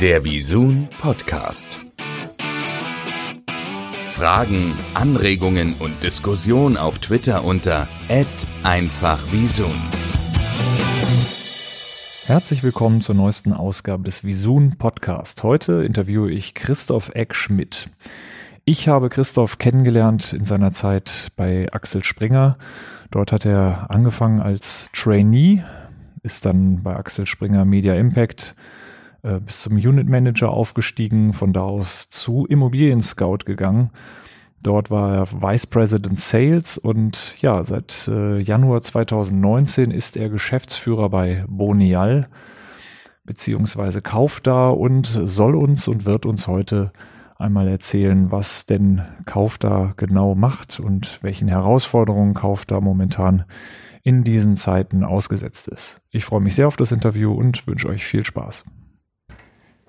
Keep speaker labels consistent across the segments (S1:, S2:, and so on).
S1: Der Visun Podcast. Fragen, Anregungen und Diskussion auf Twitter unter @einfachvisun.
S2: Herzlich willkommen zur neuesten Ausgabe des Visun Podcast. Heute interviewe ich Christoph Eck-Schmidt. Ich habe Christoph kennengelernt in seiner Zeit bei Axel Springer. Dort hat er angefangen als Trainee, ist dann bei Axel Springer Media Impact äh, bis zum Unit Manager aufgestiegen, von da aus zu Immobilien Scout gegangen. Dort war er Vice President Sales und ja, seit äh, Januar 2019 ist er Geschäftsführer bei Bonial beziehungsweise Kaufda und soll uns und wird uns heute einmal erzählen, was denn Kaufda genau macht und welchen Herausforderungen Kaufda momentan in diesen Zeiten ausgesetzt ist. Ich freue mich sehr auf das Interview und wünsche euch viel Spaß.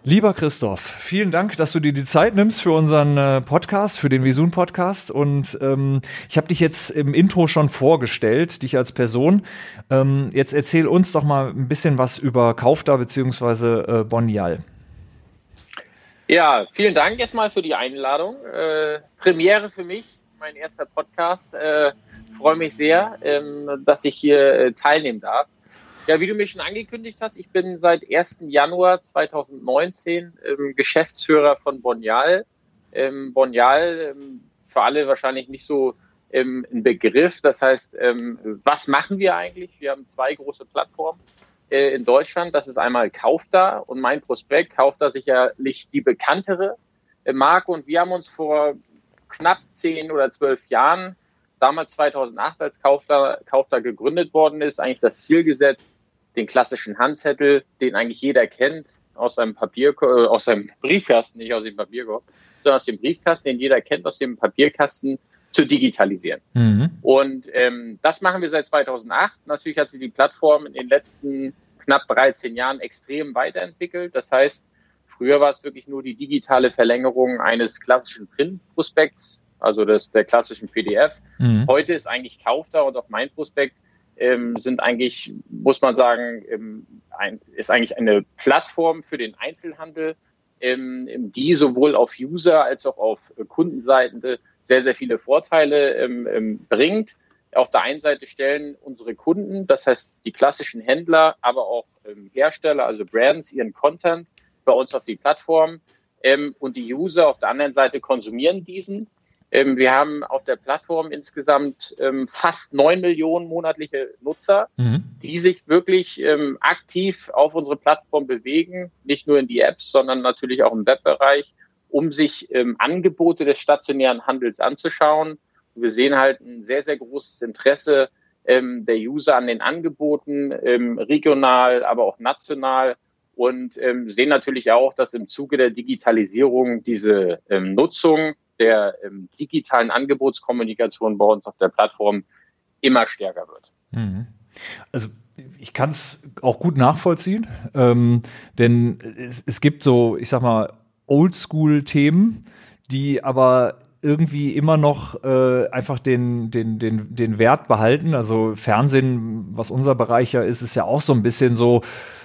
S2: Lieber Christoph, vielen Dank, dass du dir die Zeit nimmst für unseren äh, Podcast, für den Visun Podcast. Und ähm, ich habe dich jetzt im Intro schon vorgestellt, dich als Person. Ähm, jetzt erzähl uns doch mal ein bisschen was über Kaufda bzw. Äh, Bonial.
S3: Ja, vielen Dank erstmal für die Einladung. Äh, Premiere für mich, mein erster Podcast. Äh, freue mich sehr, ähm, dass ich hier äh, teilnehmen darf. Ja, wie du mir schon angekündigt hast, ich bin seit 1. Januar 2019 ähm, Geschäftsführer von Bonial. Ähm, Bonial, ähm, für alle wahrscheinlich nicht so ähm, ein Begriff. Das heißt, ähm, was machen wir eigentlich? Wir haben zwei große Plattformen äh, in Deutschland. Das ist einmal Kaufda und mein Prospekt. Kaufda sicherlich die bekanntere äh, Marke. Und wir haben uns vor knapp zehn oder zwölf Jahren damals 2008, als Kaufda, Kaufda gegründet worden ist, eigentlich das Ziel gesetzt, den klassischen Handzettel, den eigentlich jeder kennt, aus seinem Papier, äh, aus seinem Briefkasten, nicht aus dem Papierkorb, sondern aus dem Briefkasten, den jeder kennt, aus dem Papierkasten zu digitalisieren. Mhm. Und ähm, das machen wir seit 2008. Natürlich hat sich die Plattform in den letzten knapp 13 Jahren extrem weiterentwickelt. Das heißt, früher war es wirklich nur die digitale Verlängerung eines klassischen Print-Prospekts also das, der klassischen PDF. Mhm. Heute ist eigentlich Kaufda und auch mein Prospekt ähm, sind eigentlich, muss man sagen, ähm, ein, ist eigentlich eine Plattform für den Einzelhandel, ähm, die sowohl auf User als auch auf Kundenseite sehr, sehr viele Vorteile ähm, ähm, bringt. Auf der einen Seite stellen unsere Kunden, das heißt die klassischen Händler, aber auch ähm, Hersteller, also Brands, ihren Content bei uns auf die Plattform ähm, und die User auf der anderen Seite konsumieren diesen wir haben auf der Plattform insgesamt ähm, fast neun Millionen monatliche Nutzer, mhm. die sich wirklich ähm, aktiv auf unsere Plattform bewegen, nicht nur in die Apps, sondern natürlich auch im Webbereich, um sich ähm, Angebote des stationären Handels anzuschauen. Wir sehen halt ein sehr, sehr großes Interesse ähm, der User an den Angeboten, ähm, regional, aber auch national und ähm, sehen natürlich auch, dass im Zuge der Digitalisierung diese ähm, Nutzung der ähm, digitalen Angebotskommunikation bei uns auf der Plattform immer stärker wird.
S2: Mhm. Also ich kann es auch gut nachvollziehen, ähm, denn es, es gibt so, ich sag mal, Oldschool-Themen, die aber irgendwie immer noch äh, einfach den, den, den, den Wert behalten. Also Fernsehen, was unser Bereich ja ist, ist ja auch so ein bisschen so,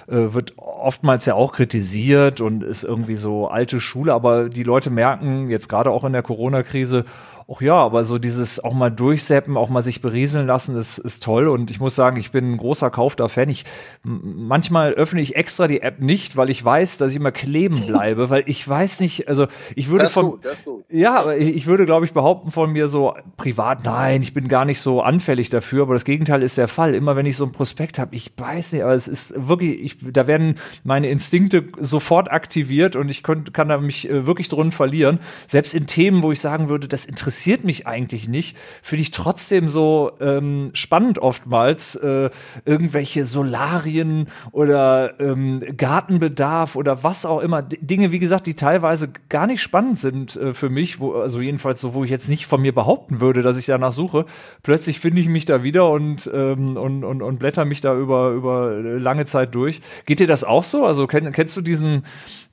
S2: äh, wird oftmals ja auch kritisiert und ist irgendwie so alte Schule, aber die Leute merken jetzt gerade auch in der Corona-Krise, ach ja, aber so dieses auch mal durchseppen, auch mal sich berieseln lassen, ist, ist toll. Und ich muss sagen, ich bin ein großer Kaufda-Fan. Ich, manchmal öffne ich extra die App nicht, weil ich weiß, dass ich immer kleben bleibe, weil ich weiß nicht, also ich würde von, gut, ja, aber ich, ich würde, glaube ich, behaupten von mir so privat, nein, ich bin gar nicht so anfällig dafür, aber das Gegenteil ist der Fall. Immer wenn ich so ein Prospekt habe, ich weiß nicht, aber es ist wirklich, ich, da werden meine Instinkte sofort aktiviert und ich könnt, kann da mich äh, wirklich drin verlieren. Selbst in Themen, wo ich sagen würde, das interessiert interessiert mich eigentlich nicht, finde ich trotzdem so ähm, spannend oftmals, äh, irgendwelche Solarien oder ähm, Gartenbedarf oder was auch immer. D Dinge, wie gesagt, die teilweise gar nicht spannend sind äh, für mich, wo, also jedenfalls so, wo ich jetzt nicht von mir behaupten würde, dass ich danach suche. Plötzlich finde ich mich da wieder und, ähm, und, und, und blätter mich da über, über lange Zeit durch. Geht dir das auch so? Also kenn, kennst du diesen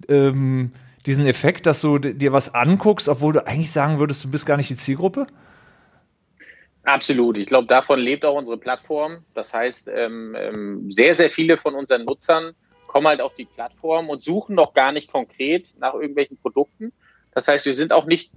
S2: ähm, diesen Effekt, dass du dir was anguckst, obwohl du eigentlich sagen würdest, du bist gar nicht die Zielgruppe?
S3: Absolut. Ich glaube, davon lebt auch unsere Plattform. Das heißt, ähm, ähm, sehr, sehr viele von unseren Nutzern kommen halt auf die Plattform und suchen noch gar nicht konkret nach irgendwelchen Produkten. Das heißt, wir sind auch nicht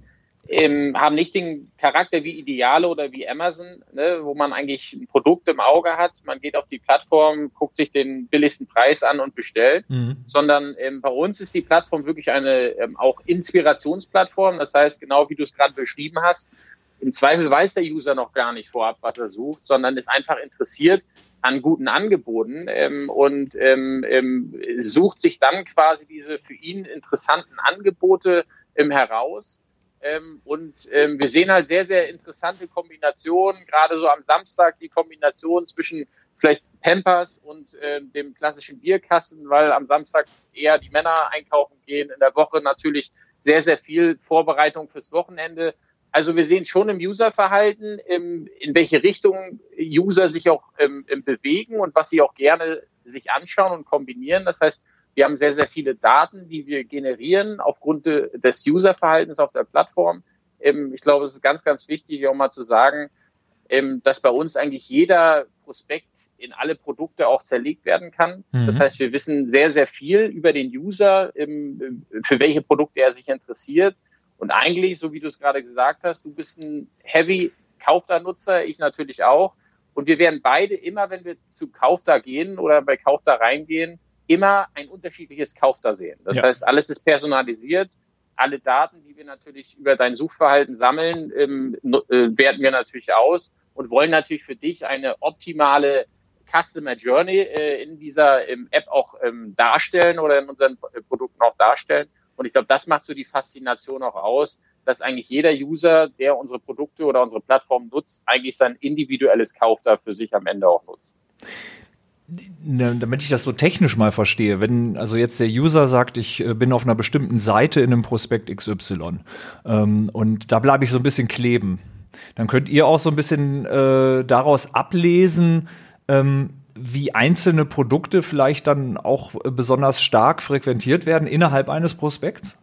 S3: ähm, haben nicht den Charakter wie Ideale oder wie Amazon, ne, wo man eigentlich ein Produkt im Auge hat. Man geht auf die Plattform, guckt sich den billigsten Preis an und bestellt, mhm. sondern ähm, bei uns ist die Plattform wirklich eine ähm, auch Inspirationsplattform. Das heißt, genau wie du es gerade beschrieben hast, im Zweifel weiß der User noch gar nicht vorab, was er sucht, sondern ist einfach interessiert an guten Angeboten ähm, und ähm, ähm, sucht sich dann quasi diese für ihn interessanten Angebote ähm, heraus ähm, und ähm, wir sehen halt sehr, sehr interessante Kombinationen, gerade so am Samstag die Kombination zwischen vielleicht Pampers und äh, dem klassischen Bierkasten, weil am Samstag eher die Männer einkaufen gehen, in der Woche natürlich sehr, sehr viel Vorbereitung fürs Wochenende. Also wir sehen schon im Userverhalten, im, in welche Richtung User sich auch ähm, bewegen und was sie auch gerne sich anschauen und kombinieren. Das heißt, wir haben sehr, sehr viele Daten, die wir generieren aufgrund des Userverhaltens auf der Plattform. Ähm, ich glaube, es ist ganz, ganz wichtig, auch mal zu sagen, ähm, dass bei uns eigentlich jeder Prospekt in alle Produkte auch zerlegt werden kann. Mhm. Das heißt, wir wissen sehr, sehr viel über den User, ähm, für welche Produkte er sich interessiert. Und eigentlich, so wie du es gerade gesagt hast, du bist ein Heavy Kaufda-Nutzer, ich natürlich auch. Und wir werden beide immer, wenn wir zu Kaufda gehen oder bei Kaufda reingehen, immer ein unterschiedliches Kauf da sehen. Das ja. heißt, alles ist personalisiert. Alle Daten, die wir natürlich über dein Suchverhalten sammeln, ähm, äh, werten wir natürlich aus und wollen natürlich für dich eine optimale Customer Journey äh, in dieser ähm, App auch ähm, darstellen oder in unseren äh, Produkten auch darstellen. Und ich glaube, das macht so die Faszination auch aus, dass eigentlich jeder User, der unsere Produkte oder unsere Plattform nutzt, eigentlich sein individuelles Kauf da für sich am Ende auch nutzt.
S2: Ne, damit ich das so technisch mal verstehe, wenn also jetzt der User sagt, ich äh, bin auf einer bestimmten Seite in einem Prospekt XY ähm, und da bleibe ich so ein bisschen kleben, dann könnt ihr auch so ein bisschen äh, daraus ablesen, ähm, wie einzelne Produkte vielleicht dann auch besonders stark frequentiert werden innerhalb eines Prospekts?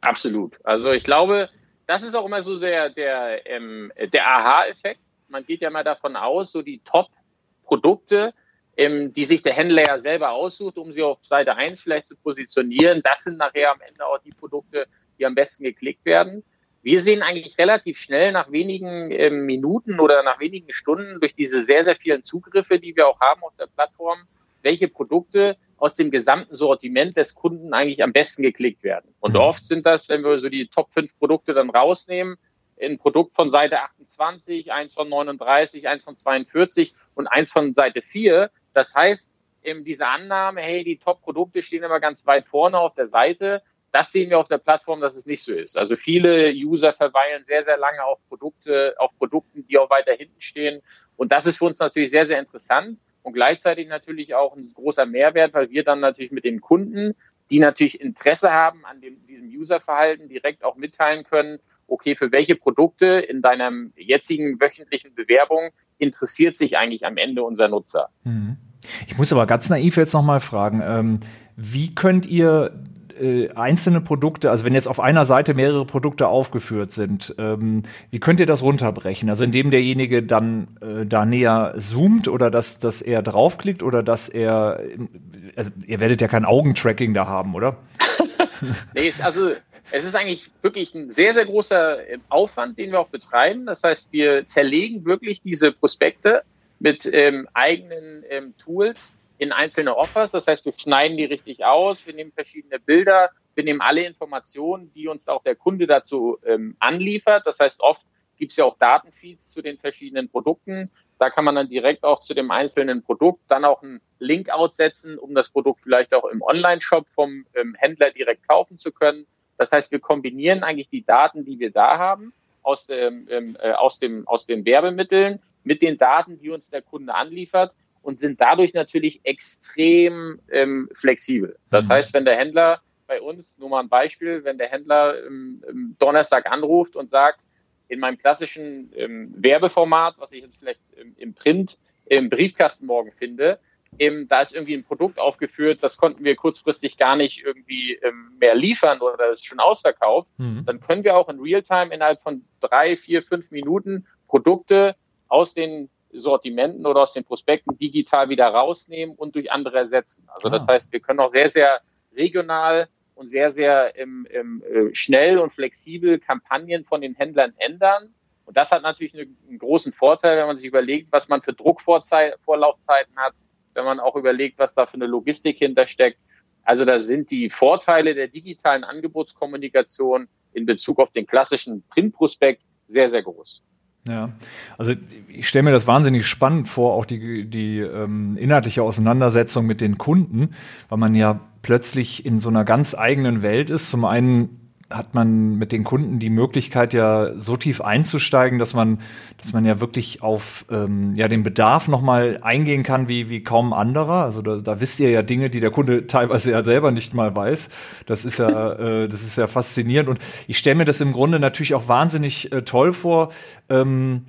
S3: Absolut. Also ich glaube, das ist auch immer so der, der, ähm, der Aha-Effekt. Man geht ja mal davon aus, so die Top-Produkte, die sich der Händler ja selber aussucht, um sie auf Seite 1 vielleicht zu positionieren. Das sind nachher am Ende auch die Produkte, die am besten geklickt werden. Wir sehen eigentlich relativ schnell nach wenigen ähm, Minuten oder nach wenigen Stunden durch diese sehr, sehr vielen Zugriffe, die wir auch haben auf der Plattform, welche Produkte aus dem gesamten Sortiment des Kunden eigentlich am besten geklickt werden. Und mhm. oft sind das, wenn wir so die Top 5 Produkte dann rausnehmen, ein Produkt von Seite 28, eins von 39, eins von 42 und eins von Seite 4, das heißt, eben diese Annahme, hey, die Top-Produkte stehen immer ganz weit vorne auf der Seite, das sehen wir auf der Plattform, dass es nicht so ist. Also viele User verweilen sehr, sehr lange auf Produkte, auf Produkten, die auch weiter hinten stehen. Und das ist für uns natürlich sehr, sehr interessant und gleichzeitig natürlich auch ein großer Mehrwert, weil wir dann natürlich mit den Kunden, die natürlich Interesse haben an dem, diesem Userverhalten, direkt auch mitteilen können, okay, für welche Produkte in deiner jetzigen wöchentlichen Bewerbung interessiert sich eigentlich am Ende unser Nutzer?
S2: Mhm. Ich muss aber ganz naiv jetzt nochmal fragen, ähm, wie könnt ihr äh, einzelne Produkte, also wenn jetzt auf einer Seite mehrere Produkte aufgeführt sind, ähm, wie könnt ihr das runterbrechen? Also indem derjenige dann äh, da näher zoomt oder dass, dass er draufklickt oder dass er, also ihr werdet ja kein Augentracking da haben, oder?
S3: nee, also es ist eigentlich wirklich ein sehr, sehr großer äh, Aufwand, den wir auch betreiben. Das heißt, wir zerlegen wirklich diese Prospekte mit ähm, eigenen ähm, Tools in einzelne Offers. Das heißt, wir schneiden die richtig aus, wir nehmen verschiedene Bilder, wir nehmen alle Informationen, die uns auch der Kunde dazu ähm, anliefert. Das heißt, oft gibt es ja auch Datenfeeds zu den verschiedenen Produkten. Da kann man dann direkt auch zu dem einzelnen Produkt dann auch einen Link outsetzen, um das Produkt vielleicht auch im Online-Shop vom ähm, Händler direkt kaufen zu können. Das heißt, wir kombinieren eigentlich die Daten, die wir da haben, aus, dem, ähm, äh, aus, dem, aus den Werbemitteln mit den Daten, die uns der Kunde anliefert und sind dadurch natürlich extrem ähm, flexibel. Das mhm. heißt, wenn der Händler bei uns, nur mal ein Beispiel, wenn der Händler im, im Donnerstag anruft und sagt, in meinem klassischen ähm, Werbeformat, was ich jetzt vielleicht im, im Print im Briefkasten morgen finde, ähm, da ist irgendwie ein Produkt aufgeführt, das konnten wir kurzfristig gar nicht irgendwie ähm, mehr liefern oder ist schon ausverkauft, mhm. dann können wir auch in Realtime innerhalb von drei, vier, fünf Minuten Produkte aus den Sortimenten oder aus den Prospekten digital wieder rausnehmen und durch andere ersetzen. Also das heißt, wir können auch sehr, sehr regional und sehr, sehr im, im, äh, schnell und flexibel Kampagnen von den Händlern ändern. Und das hat natürlich einen großen Vorteil, wenn man sich überlegt, was man für Druckvorlaufzeiten hat, wenn man auch überlegt, was da für eine Logistik hintersteckt. Also da sind die Vorteile der digitalen Angebotskommunikation in Bezug auf den klassischen Printprospekt sehr, sehr groß.
S2: Ja, also ich stelle mir das wahnsinnig spannend vor, auch die, die ähm, inhaltliche Auseinandersetzung mit den Kunden, weil man ja plötzlich in so einer ganz eigenen Welt ist. Zum einen hat man mit den Kunden die Möglichkeit, ja so tief einzusteigen, dass man, dass man ja wirklich auf ähm, ja den Bedarf nochmal eingehen kann, wie, wie kaum anderer. Also da, da wisst ihr ja Dinge, die der Kunde teilweise ja selber nicht mal weiß. Das ist ja, äh, das ist ja faszinierend. Und ich stelle mir das im Grunde natürlich auch wahnsinnig äh, toll vor. Ähm,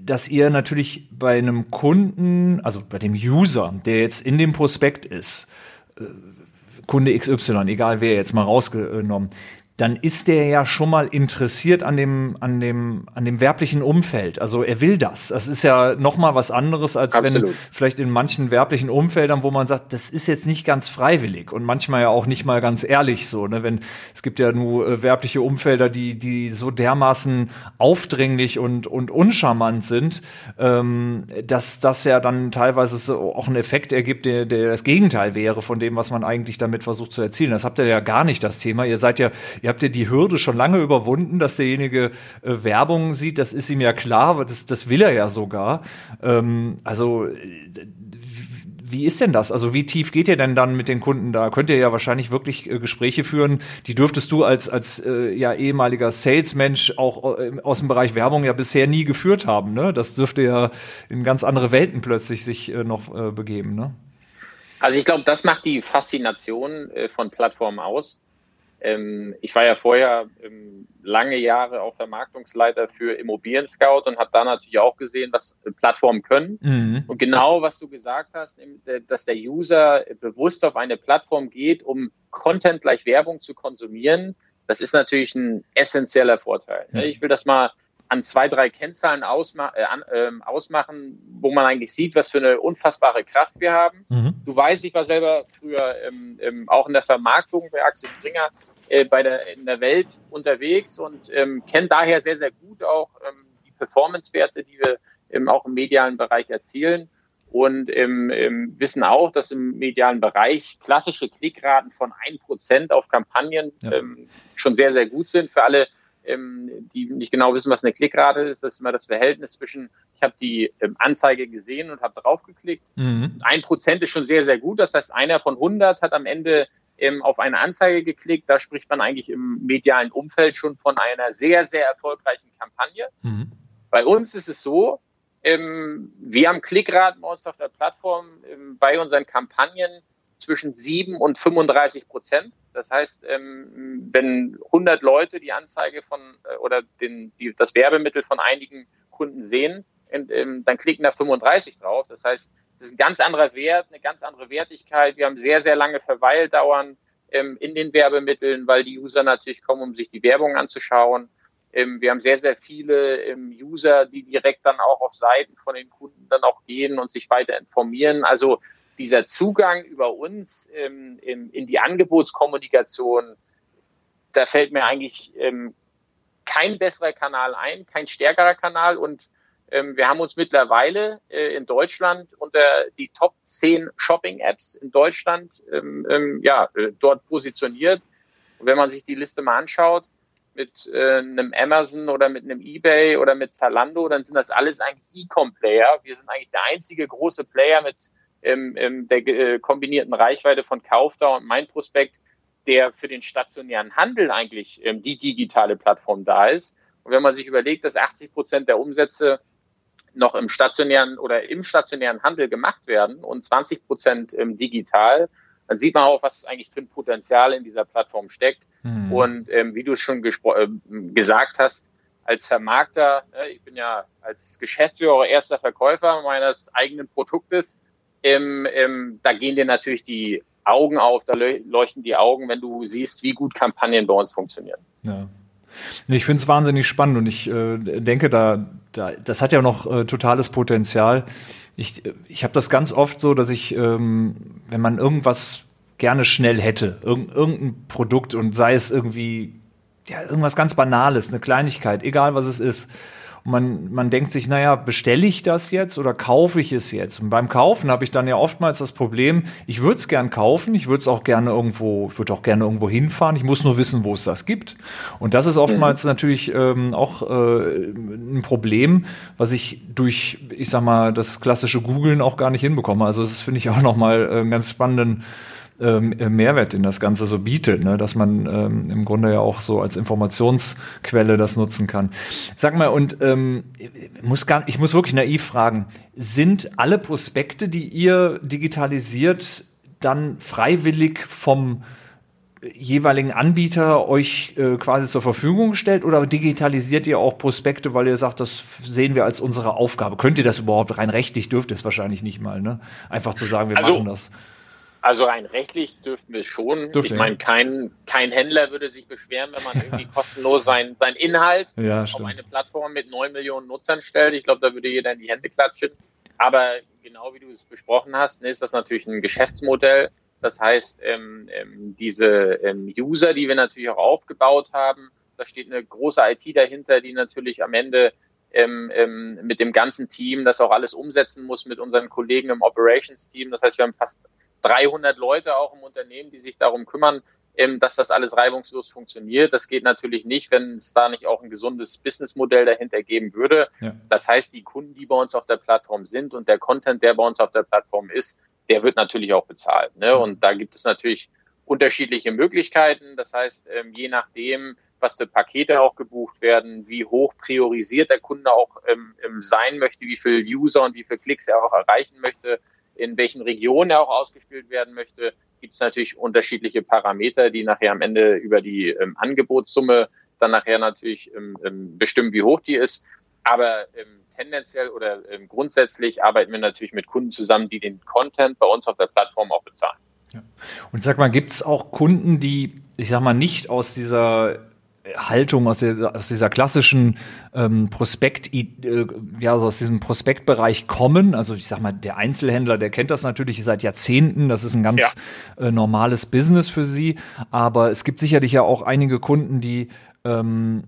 S2: dass ihr natürlich bei einem Kunden, also bei dem User, der jetzt in dem Prospekt ist, äh, Kunde XY, egal wer jetzt mal rausgenommen, dann ist der ja schon mal interessiert an dem, an dem, an dem werblichen Umfeld. Also er will das. Das ist ja noch mal was anderes, als Absolut. wenn vielleicht in manchen werblichen Umfeldern, wo man sagt, das ist jetzt nicht ganz freiwillig und manchmal ja auch nicht mal ganz ehrlich so. Ne? Wenn es gibt ja nur äh, werbliche Umfelder, die, die so dermaßen aufdringlich und, und uncharmant sind, ähm, dass das ja dann teilweise so auch einen Effekt ergibt, der, der das Gegenteil wäre von dem, was man eigentlich damit versucht zu erzielen. Das habt ihr ja gar nicht das Thema. Ihr seid ja Ihr habt ja die Hürde schon lange überwunden, dass derjenige äh, Werbung sieht. Das ist ihm ja klar, aber das, das will er ja sogar. Ähm, also äh, wie ist denn das? Also wie tief geht ihr denn dann mit den Kunden da? Könnt ihr ja wahrscheinlich wirklich äh, Gespräche führen, die dürftest du als, als äh, ja ehemaliger Salesmensch auch äh, aus dem Bereich Werbung ja bisher nie geführt haben. Ne? Das dürfte ja in ganz andere Welten plötzlich sich äh, noch äh, begeben. Ne?
S3: Also ich glaube, das macht die Faszination von Plattformen aus. Ähm, ich war ja vorher ähm, lange Jahre auch Vermarktungsleiter für Immobilien Scout und habe da natürlich auch gesehen, was Plattformen können. Mhm. Und genau, was du gesagt hast, dass der User bewusst auf eine Plattform geht, um Content gleich Werbung zu konsumieren, das ist natürlich ein essentieller Vorteil. Mhm. Ich will das mal an zwei, drei Kennzahlen ausma äh, äh, ausmachen, wo man eigentlich sieht, was für eine unfassbare Kraft wir haben. Mhm. Du weißt, ich war selber früher ähm, ähm, auch in der Vermarktung bei Axel Springer äh, bei der, in der Welt unterwegs und ähm, kenne daher sehr, sehr gut auch ähm, die Performance-Werte, die wir ähm, auch im medialen Bereich erzielen und ähm, ähm, wissen auch, dass im medialen Bereich klassische Klickraten von ein Prozent auf Kampagnen ja. ähm, schon sehr, sehr gut sind. Für alle, ähm, die nicht genau wissen, was eine Klickrate ist, das ist immer das Verhältnis zwischen, ich habe die ähm, Anzeige gesehen und habe draufgeklickt. Mhm. Ein Prozent ist schon sehr, sehr gut. Das heißt, einer von 100 hat am Ende ähm, auf eine Anzeige geklickt. Da spricht man eigentlich im medialen Umfeld schon von einer sehr, sehr erfolgreichen Kampagne. Mhm. Bei uns ist es so, ähm, wir haben Klickraten bei uns auf der Plattform ähm, bei unseren Kampagnen zwischen 7 und 35 Prozent. Das heißt, ähm, wenn 100 Leute die Anzeige von äh, oder den, die, das Werbemittel von einigen Kunden sehen, ähm, dann klicken da 35 drauf. Das heißt, es ist ein ganz anderer Wert, eine ganz andere Wertigkeit. Wir haben sehr, sehr lange Verweildauern ähm, in den Werbemitteln, weil die User natürlich kommen, um sich die Werbung anzuschauen. Ähm, wir haben sehr, sehr viele ähm, User, die direkt dann auch auf Seiten von den Kunden dann auch gehen und sich weiter informieren. Also dieser Zugang über uns ähm, in, in, die Angebotskommunikation, da fällt mir eigentlich ähm, kein besserer Kanal ein, kein stärkerer Kanal und ähm, wir haben uns mittlerweile äh, in Deutschland unter die Top 10 Shopping-Apps in Deutschland ähm, ähm, ja, äh, dort positioniert. Und wenn man sich die Liste mal anschaut, mit äh, einem Amazon oder mit einem eBay oder mit Zalando, dann sind das alles eigentlich E-Com-Player. Wir sind eigentlich der einzige große Player mit ähm, ähm, der äh, kombinierten Reichweite von Kaufdauer und Mein Prospekt, der für den stationären Handel eigentlich ähm, die digitale Plattform da ist. Und wenn man sich überlegt, dass 80 Prozent der Umsätze noch im stationären oder im stationären Handel gemacht werden und 20 Prozent digital, dann sieht man auch, was eigentlich für ein Potenzial in dieser Plattform steckt. Mhm. Und ähm, wie du es schon äh, gesagt hast, als Vermarkter, äh, ich bin ja als Geschäftsführer erster Verkäufer meines eigenen Produktes, ähm, ähm, da gehen dir natürlich die Augen auf, da leuchten die Augen, wenn du siehst, wie gut Kampagnen bei uns funktionieren.
S2: Ja. Ich finde es wahnsinnig spannend und ich äh, denke da da, das hat ja noch äh, totales Potenzial. Ich, ich habe das ganz oft so, dass ich, ähm, wenn man irgendwas gerne schnell hätte, irg irgendein Produkt und sei es irgendwie ja, irgendwas ganz Banales, eine Kleinigkeit, egal was es ist, und man, man denkt sich, naja, bestelle ich das jetzt oder kaufe ich es jetzt? Und beim Kaufen habe ich dann ja oftmals das Problem, ich würde es gern kaufen, ich würde es auch gerne irgendwo, ich würde auch gerne irgendwo hinfahren, ich muss nur wissen, wo es das gibt. Und das ist oftmals mhm. natürlich ähm, auch äh, ein Problem, was ich durch, ich sag mal, das klassische Googlen auch gar nicht hinbekomme. Also das finde ich auch nochmal einen ganz spannenden ähm, äh, Mehrwert in das Ganze so bietet, ne? dass man ähm, im Grunde ja auch so als Informationsquelle das nutzen kann. Sag mal, und ähm, muss gar, ich muss wirklich naiv fragen, sind alle Prospekte, die ihr digitalisiert, dann freiwillig vom jeweiligen Anbieter euch äh, quasi zur Verfügung gestellt oder digitalisiert ihr auch Prospekte, weil ihr sagt, das sehen wir als unsere Aufgabe? Könnt ihr das überhaupt rein rechtlich? Dürft ihr es wahrscheinlich nicht mal, ne? Einfach zu sagen, wir also, machen das.
S3: Also rein rechtlich dürften wir schon. Dürfte, ich meine, kein, kein Händler würde sich beschweren, wenn man irgendwie kostenlos sein, sein Inhalt ja, auf eine Plattform mit neun Millionen Nutzern stellt. Ich glaube, da würde jeder in die Hände klatschen. Aber genau wie du es besprochen hast, ist das natürlich ein Geschäftsmodell. Das heißt, ähm, ähm, diese ähm, User, die wir natürlich auch aufgebaut haben, da steht eine große IT dahinter, die natürlich am Ende ähm, ähm, mit dem ganzen Team das auch alles umsetzen muss, mit unseren Kollegen im Operations-Team. Das heißt, wir haben fast 300 Leute auch im Unternehmen, die sich darum kümmern, ähm, dass das alles reibungslos funktioniert. Das geht natürlich nicht, wenn es da nicht auch ein gesundes Businessmodell dahinter geben würde. Ja. Das heißt, die Kunden, die bei uns auf der Plattform sind und der Content, der bei uns auf der Plattform ist, der wird natürlich auch bezahlt. Ne? Und da gibt es natürlich unterschiedliche Möglichkeiten. Das heißt, ähm, je nachdem, was für Pakete auch gebucht werden, wie hoch priorisiert der Kunde auch ähm, sein möchte, wie viel User und wie viel Klicks er auch erreichen möchte, in welchen Regionen er auch ausgespielt werden möchte, gibt es natürlich unterschiedliche Parameter, die nachher am Ende über die ähm, Angebotssumme dann nachher natürlich ähm, ähm, bestimmen, wie hoch die ist. Aber ähm, tendenziell oder ähm, grundsätzlich arbeiten wir natürlich mit Kunden zusammen, die den Content bei uns auf der Plattform auch bezahlen.
S2: Ja. Und sag mal, gibt es auch Kunden, die, ich sag mal, nicht aus dieser Haltung aus, der, aus dieser klassischen ähm, Prospekt, äh, ja, also aus diesem Prospektbereich kommen. Also ich sag mal, der Einzelhändler, der kennt das natürlich seit Jahrzehnten. Das ist ein ganz ja. äh, normales Business für sie. Aber es gibt sicherlich ja auch einige Kunden, die ähm,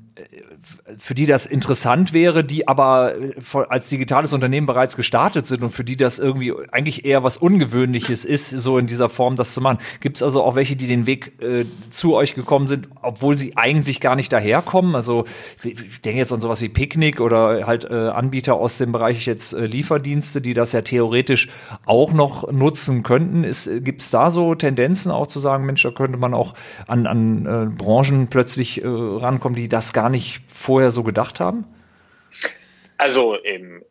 S2: für die das interessant wäre, die aber äh, als digitales Unternehmen bereits gestartet sind und für die das irgendwie eigentlich eher was Ungewöhnliches ist, so in dieser Form das zu machen. Gibt es also auch welche, die den Weg äh, zu euch gekommen sind, obwohl sie eigentlich gar nicht daherkommen? Also ich denke jetzt an sowas wie Picknick oder halt äh, Anbieter aus dem Bereich jetzt äh, Lieferdienste, die das ja theoretisch auch noch nutzen könnten. Gibt es da so Tendenzen auch zu sagen, Mensch, da könnte man auch an, an äh, Branchen plötzlich äh, rankommen, die das gar nicht vorher so gedacht haben?
S3: Also ähm,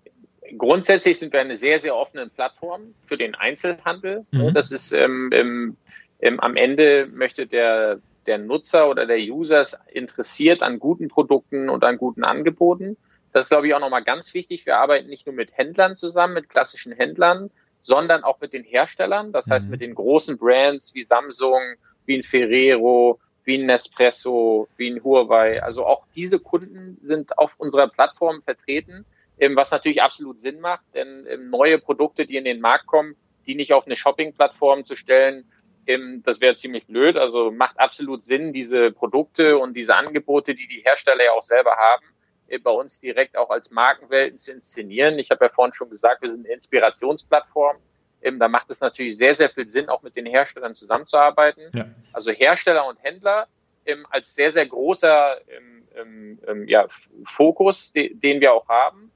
S3: grundsätzlich sind wir eine sehr, sehr offene Plattform für den Einzelhandel. Mhm. Das ist ähm, ähm, ähm, am Ende möchte der, der Nutzer oder der User interessiert an guten Produkten und an guten Angeboten. Das ist, glaube ich, auch nochmal ganz wichtig. Wir arbeiten nicht nur mit Händlern zusammen, mit klassischen Händlern, sondern auch mit den Herstellern. Das heißt, mhm. mit den großen Brands wie Samsung, wie ein Ferrero, wie ein Nespresso, wie ein Huawei. Also auch diese Kunden sind auf unserer Plattform vertreten, ähm, was natürlich absolut Sinn macht, denn ähm, neue Produkte, die in den Markt kommen, die nicht auf eine Shopping-Plattform zu stellen, ähm, das wäre ziemlich blöd. Also macht absolut Sinn, diese Produkte und diese Angebote, die die Hersteller ja auch selber haben, äh, bei uns direkt auch als Markenwelten zu inszenieren. Ich habe ja vorhin schon gesagt, wir sind eine Inspirationsplattform ähm, da macht es natürlich sehr, sehr viel Sinn, auch mit den Herstellern zusammenzuarbeiten. Ja. Also Hersteller und Händler ähm, als sehr, sehr großer ähm, ähm, ähm ja, Fokus, de den wir auch haben.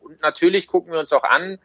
S3: Und natürlich gucken wir uns auch an,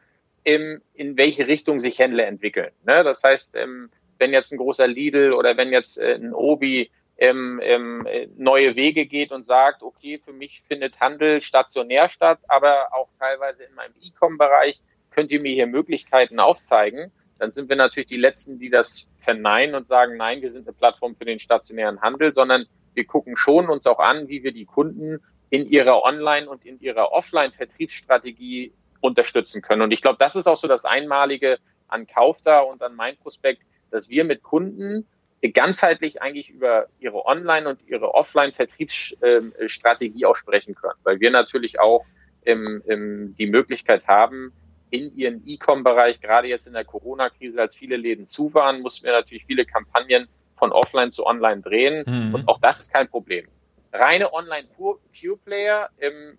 S3: ähm, in welche Richtung sich Händler entwickeln. Ne? Das heißt, wenn jetzt ein großer Lidl oder wenn jetzt äh, ein Obi ähm, ähm, neue Wege geht und sagt, okay, für mich findet Handel stationär statt, aber auch teilweise in meinem E-Com-Bereich könnt ihr mir hier Möglichkeiten aufzeigen? Dann sind wir natürlich die Letzten, die das verneinen und sagen, nein, wir sind eine Plattform für den stationären Handel, sondern wir gucken schon uns auch an, wie wir die Kunden in ihrer Online- und in ihrer Offline-Vertriebsstrategie unterstützen können. Und ich glaube, das ist auch so das Einmalige an Kaufda und an mein Prospekt, dass wir mit Kunden ganzheitlich eigentlich über ihre Online- und ihre Offline-Vertriebsstrategie auch sprechen können, weil wir natürlich auch ähm, ähm, die Möglichkeit haben, in ihren E-Com-Bereich, gerade jetzt in der Corona-Krise, als viele Läden zu waren, mussten wir natürlich viele Kampagnen von offline zu online drehen. Mhm. Und auch das ist kein Problem. Reine Online-Pure-Player, ähm,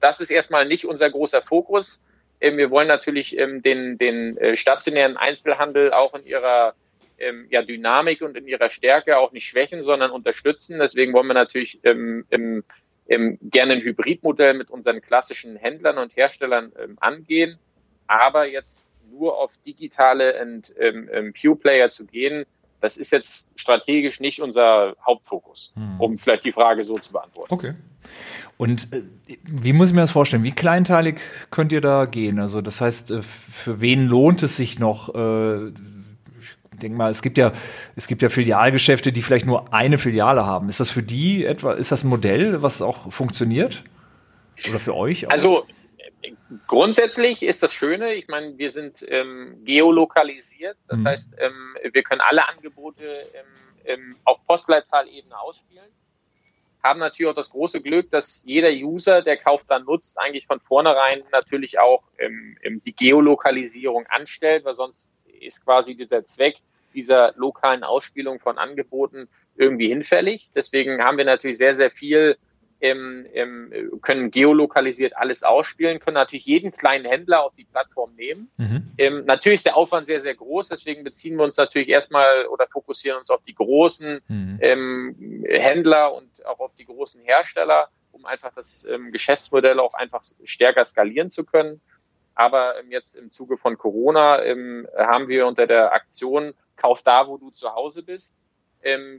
S3: das ist erstmal nicht unser großer Fokus. Ähm, wir wollen natürlich ähm, den, den äh, stationären Einzelhandel auch in ihrer ähm, ja, Dynamik und in ihrer Stärke auch nicht schwächen, sondern unterstützen. Deswegen wollen wir natürlich ähm, gerne ein Hybridmodell mit unseren klassischen Händlern und Herstellern ähm, angehen. Aber jetzt nur auf digitale und ähm, ähm, Pure Player zu gehen, das ist jetzt strategisch nicht unser Hauptfokus, hm. um vielleicht die Frage so zu beantworten.
S2: Okay. Und äh, wie muss ich mir das vorstellen? Wie kleinteilig könnt ihr da gehen? Also das heißt, äh, für wen lohnt es sich noch? Äh, ich denke mal, es gibt ja, es gibt ja Filialgeschäfte, die vielleicht nur eine Filiale haben. Ist das für die etwa, ist das ein Modell, was auch funktioniert? Oder für euch?
S3: Auch? Also Grundsätzlich ist das Schöne, ich meine, wir sind ähm, geolokalisiert, das mhm. heißt, ähm, wir können alle Angebote ähm, ähm, auf Postleitzahlebene ausspielen. Haben natürlich auch das große Glück, dass jeder User, der Kauf dann nutzt, eigentlich von vornherein natürlich auch ähm, die Geolokalisierung anstellt, weil sonst ist quasi dieser Zweck dieser lokalen Ausspielung von Angeboten irgendwie hinfällig. Deswegen haben wir natürlich sehr, sehr viel ähm, ähm, können geolokalisiert alles ausspielen, können natürlich jeden kleinen Händler auf die Plattform nehmen. Mhm. Ähm, natürlich ist der Aufwand sehr, sehr groß, deswegen beziehen wir uns natürlich erstmal oder fokussieren uns auf die großen mhm. ähm, Händler und auch auf die großen Hersteller, um einfach das ähm, Geschäftsmodell auch einfach stärker skalieren zu können. Aber ähm, jetzt im Zuge von Corona ähm, haben wir unter der Aktion Kauf da, wo du zu Hause bist,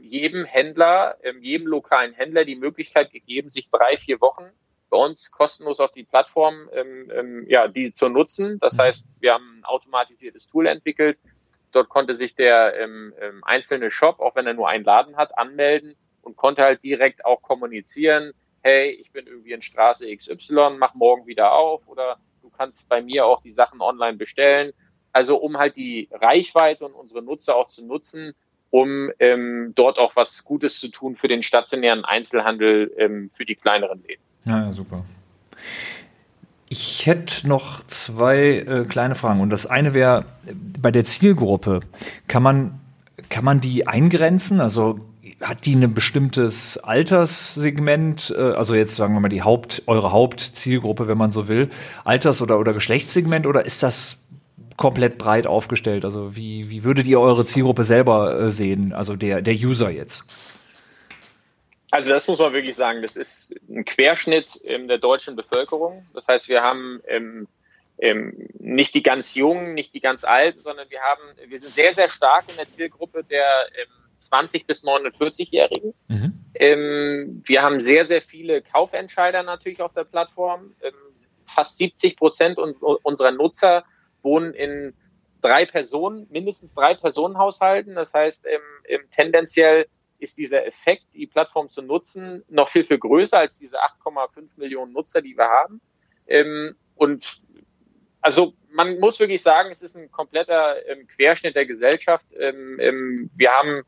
S3: jedem Händler, ähm, jedem lokalen Händler die Möglichkeit gegeben, sich drei, vier Wochen bei uns kostenlos auf die Plattform ähm, ähm, ja, die zu nutzen. Das mhm. heißt, wir haben ein automatisiertes Tool entwickelt. Dort konnte sich der ähm, ähm, einzelne Shop, auch wenn er nur einen Laden hat, anmelden und konnte halt direkt auch kommunizieren, hey, ich bin irgendwie in Straße XY, mach morgen wieder auf oder du kannst bei mir auch die Sachen online bestellen. Also um halt die Reichweite und unsere Nutzer auch zu nutzen, um ähm, dort auch was Gutes zu tun für den stationären Einzelhandel ähm, für die kleineren Läden.
S2: Ja, super. Ich hätte noch zwei äh, kleine Fragen. Und das eine wäre, bei der Zielgruppe, kann man, kann man die eingrenzen? Also hat die ein bestimmtes Alterssegment, äh, also jetzt sagen wir mal die Haupt, eure Hauptzielgruppe, wenn man so will, Alters- oder, oder Geschlechtssegment oder ist das komplett breit aufgestellt? Also wie, wie würdet ihr eure Zielgruppe selber äh, sehen, also der, der User jetzt?
S3: Also das muss man wirklich sagen, das ist ein Querschnitt ähm, der deutschen Bevölkerung. Das heißt, wir haben ähm, ähm, nicht die ganz Jungen, nicht die ganz Alten, sondern wir haben, wir sind sehr, sehr stark in der Zielgruppe der ähm, 20 bis 49-Jährigen. Mhm. Ähm, wir haben sehr, sehr viele Kaufentscheider natürlich auf der Plattform. Ähm, fast 70 Prozent unserer Nutzer wohnen in drei Personen, mindestens drei Personenhaushalten. Das heißt, ähm, ähm, tendenziell ist dieser Effekt, die Plattform zu nutzen, noch viel, viel größer als diese 8,5 Millionen Nutzer, die wir haben. Ähm, und also man muss wirklich sagen, es ist ein kompletter ähm, Querschnitt der Gesellschaft. Ähm, ähm, wir haben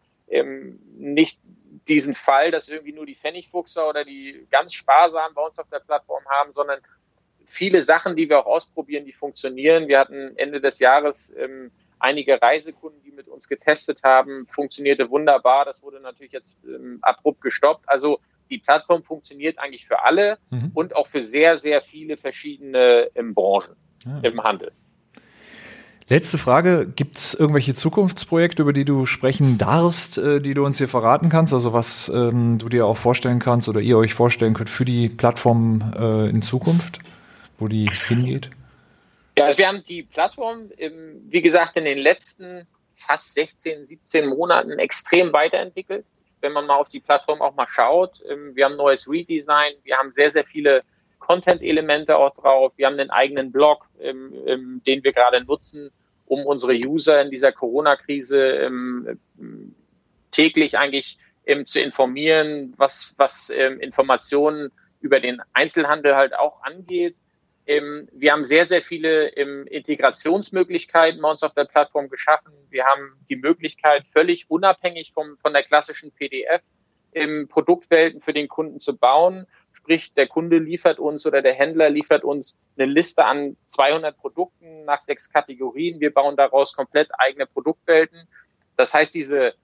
S3: nicht diesen Fall, dass irgendwie nur die Pfennigfuchser oder die ganz sparsamen bei uns auf der Plattform haben, sondern viele Sachen, die wir auch ausprobieren, die funktionieren. Wir hatten Ende des Jahres ähm, einige Reisekunden, die mit uns getestet haben, funktionierte wunderbar. Das wurde natürlich jetzt ähm, abrupt gestoppt. Also die Plattform funktioniert eigentlich für alle mhm. und auch für sehr, sehr viele verschiedene ähm, Branchen ja. im Handel.
S2: Letzte Frage, gibt es irgendwelche Zukunftsprojekte, über die du sprechen darfst, äh, die du uns hier verraten kannst? Also was ähm, du dir auch vorstellen kannst oder ihr euch vorstellen könnt für die Plattform äh, in Zukunft? Wo die hingeht?
S3: Ja, also wir haben die Plattform, wie gesagt, in den letzten fast 16, 17 Monaten extrem weiterentwickelt. Wenn man mal auf die Plattform auch mal schaut, ähm, wir haben neues Redesign, wir haben sehr, sehr viele Content-Elemente auch drauf, wir haben einen eigenen Blog, ähm, den wir gerade nutzen, um unsere User in dieser Corona-Krise täglich eigentlich zu informieren, was, was Informationen über den Einzelhandel halt auch angeht. Wir haben sehr, sehr viele Integrationsmöglichkeiten bei uns auf der Plattform geschaffen. Wir haben die Möglichkeit, völlig unabhängig vom, von der klassischen PDF Produktwelten für den Kunden zu bauen. Sprich, der Kunde liefert uns oder der Händler liefert uns eine Liste an 200 Produkten nach sechs Kategorien. Wir bauen daraus komplett eigene Produktwelten. Das heißt, diese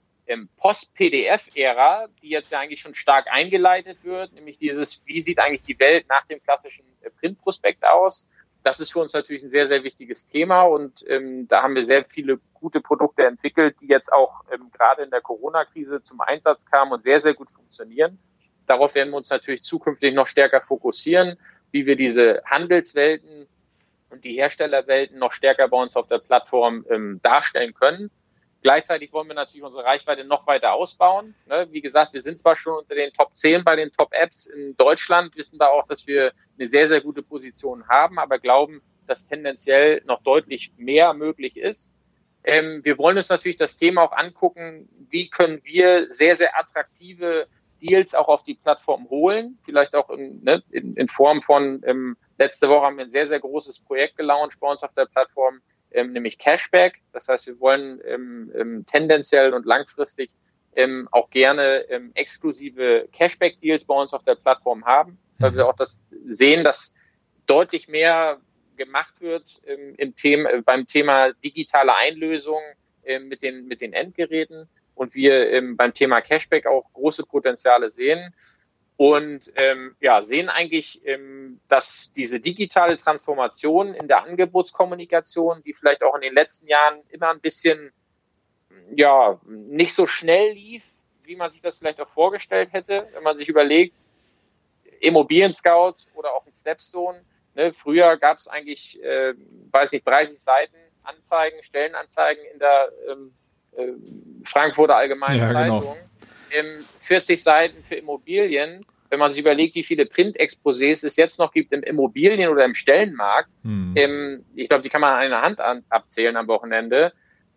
S3: Post-PDF-Ära, die jetzt ja eigentlich schon stark eingeleitet wird, nämlich dieses, wie sieht eigentlich die Welt nach dem klassischen äh, Printprospekt aus? Das ist für uns natürlich ein sehr, sehr wichtiges Thema und ähm, da haben wir sehr viele gute Produkte entwickelt, die jetzt auch ähm, gerade in der Corona-Krise zum Einsatz kamen und sehr, sehr gut funktionieren. Darauf werden wir uns natürlich zukünftig noch stärker fokussieren, wie wir diese Handelswelten und die Herstellerwelten noch stärker bei uns auf der Plattform ähm, darstellen können. Gleichzeitig wollen wir natürlich unsere Reichweite noch weiter ausbauen. Ne? Wie gesagt, wir sind zwar schon unter den Top 10 bei den Top Apps in Deutschland, wissen da auch, dass wir eine sehr, sehr gute Position haben, aber glauben, dass tendenziell noch deutlich mehr möglich ist. Ähm, wir wollen uns natürlich das Thema auch angucken, wie können wir sehr, sehr attraktive Deals auch auf die Plattform holen, vielleicht auch in, ne, in, in Form von, ähm, letzte Woche haben wir ein sehr, sehr großes Projekt gelauncht bei uns auf der Plattform, ähm, nämlich Cashback. Das heißt, wir wollen ähm, ähm, tendenziell und langfristig ähm, auch gerne ähm, exklusive Cashback-Deals bei uns auf der Plattform haben, weil mhm. wir auch das sehen, dass deutlich mehr gemacht wird ähm, im Thema, äh, beim Thema digitale Einlösung äh, mit, den, mit den Endgeräten und wir ähm, beim Thema Cashback auch große Potenziale sehen und ähm, ja, sehen eigentlich, ähm, dass diese digitale Transformation in der Angebotskommunikation, die vielleicht auch in den letzten Jahren immer ein bisschen ja nicht so schnell lief, wie man sich das vielleicht auch vorgestellt hätte, wenn man sich überlegt, Immobilien Scout oder auch ein Stepstone. Ne, früher gab es eigentlich, äh, weiß nicht, 30 Seiten Anzeigen, Stellenanzeigen in der ähm, äh, Frankfurter Allgemeinen ja, genau. Zeitung. Genau. 40 Seiten für Immobilien. Wenn man sich überlegt, wie viele Printexposés es jetzt noch gibt im Immobilien- oder im Stellenmarkt, hm. ähm, ich glaube, die kann man an einer Hand an, abzählen am Wochenende.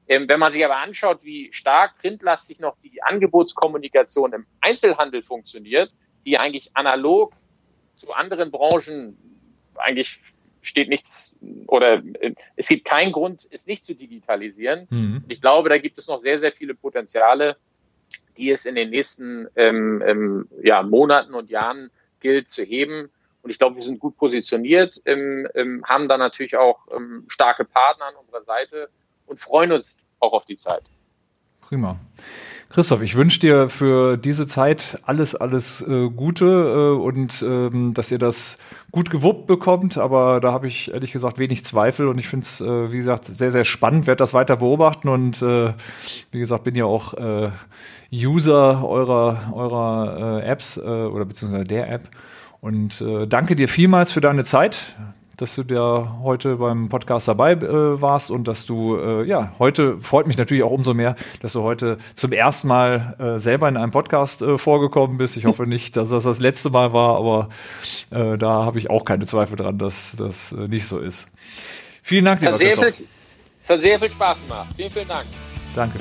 S3: Ähm, wenn man sich aber anschaut, wie stark printlastig noch die Angebotskommunikation im Einzelhandel funktioniert, die eigentlich analog zu anderen Branchen eigentlich steht nichts oder äh, es gibt keinen Grund, es nicht zu digitalisieren. Mhm. Ich glaube, da gibt es noch sehr, sehr viele Potenziale, die es in den nächsten ähm, ähm, ja, Monaten und Jahren gilt zu heben. Und ich glaube, wir sind gut positioniert, ähm, ähm, haben da natürlich auch ähm, starke Partner an unserer Seite und freuen uns auch auf die Zeit.
S2: Prima. Christoph, ich wünsche dir für diese Zeit alles, alles äh, Gute äh, und ähm, dass ihr das gut gewuppt bekommt. Aber da habe ich ehrlich gesagt wenig Zweifel und ich finde es, äh, wie gesagt, sehr, sehr spannend, werde das weiter beobachten und äh, wie gesagt, bin ja auch äh, User eurer, eurer äh, Apps äh, oder beziehungsweise der App. Und äh, danke dir vielmals für deine Zeit dass du da heute beim Podcast dabei äh, warst und dass du, äh, ja, heute freut mich natürlich auch umso mehr, dass du heute zum ersten Mal äh, selber in einem Podcast äh, vorgekommen bist. Ich hoffe nicht, dass das das letzte Mal war, aber äh, da habe ich auch keine Zweifel dran, dass das äh, nicht so ist. Vielen Dank,
S3: lieber es hat, sehr viel, es hat sehr viel Spaß gemacht. Vielen, vielen Dank.
S2: Danke.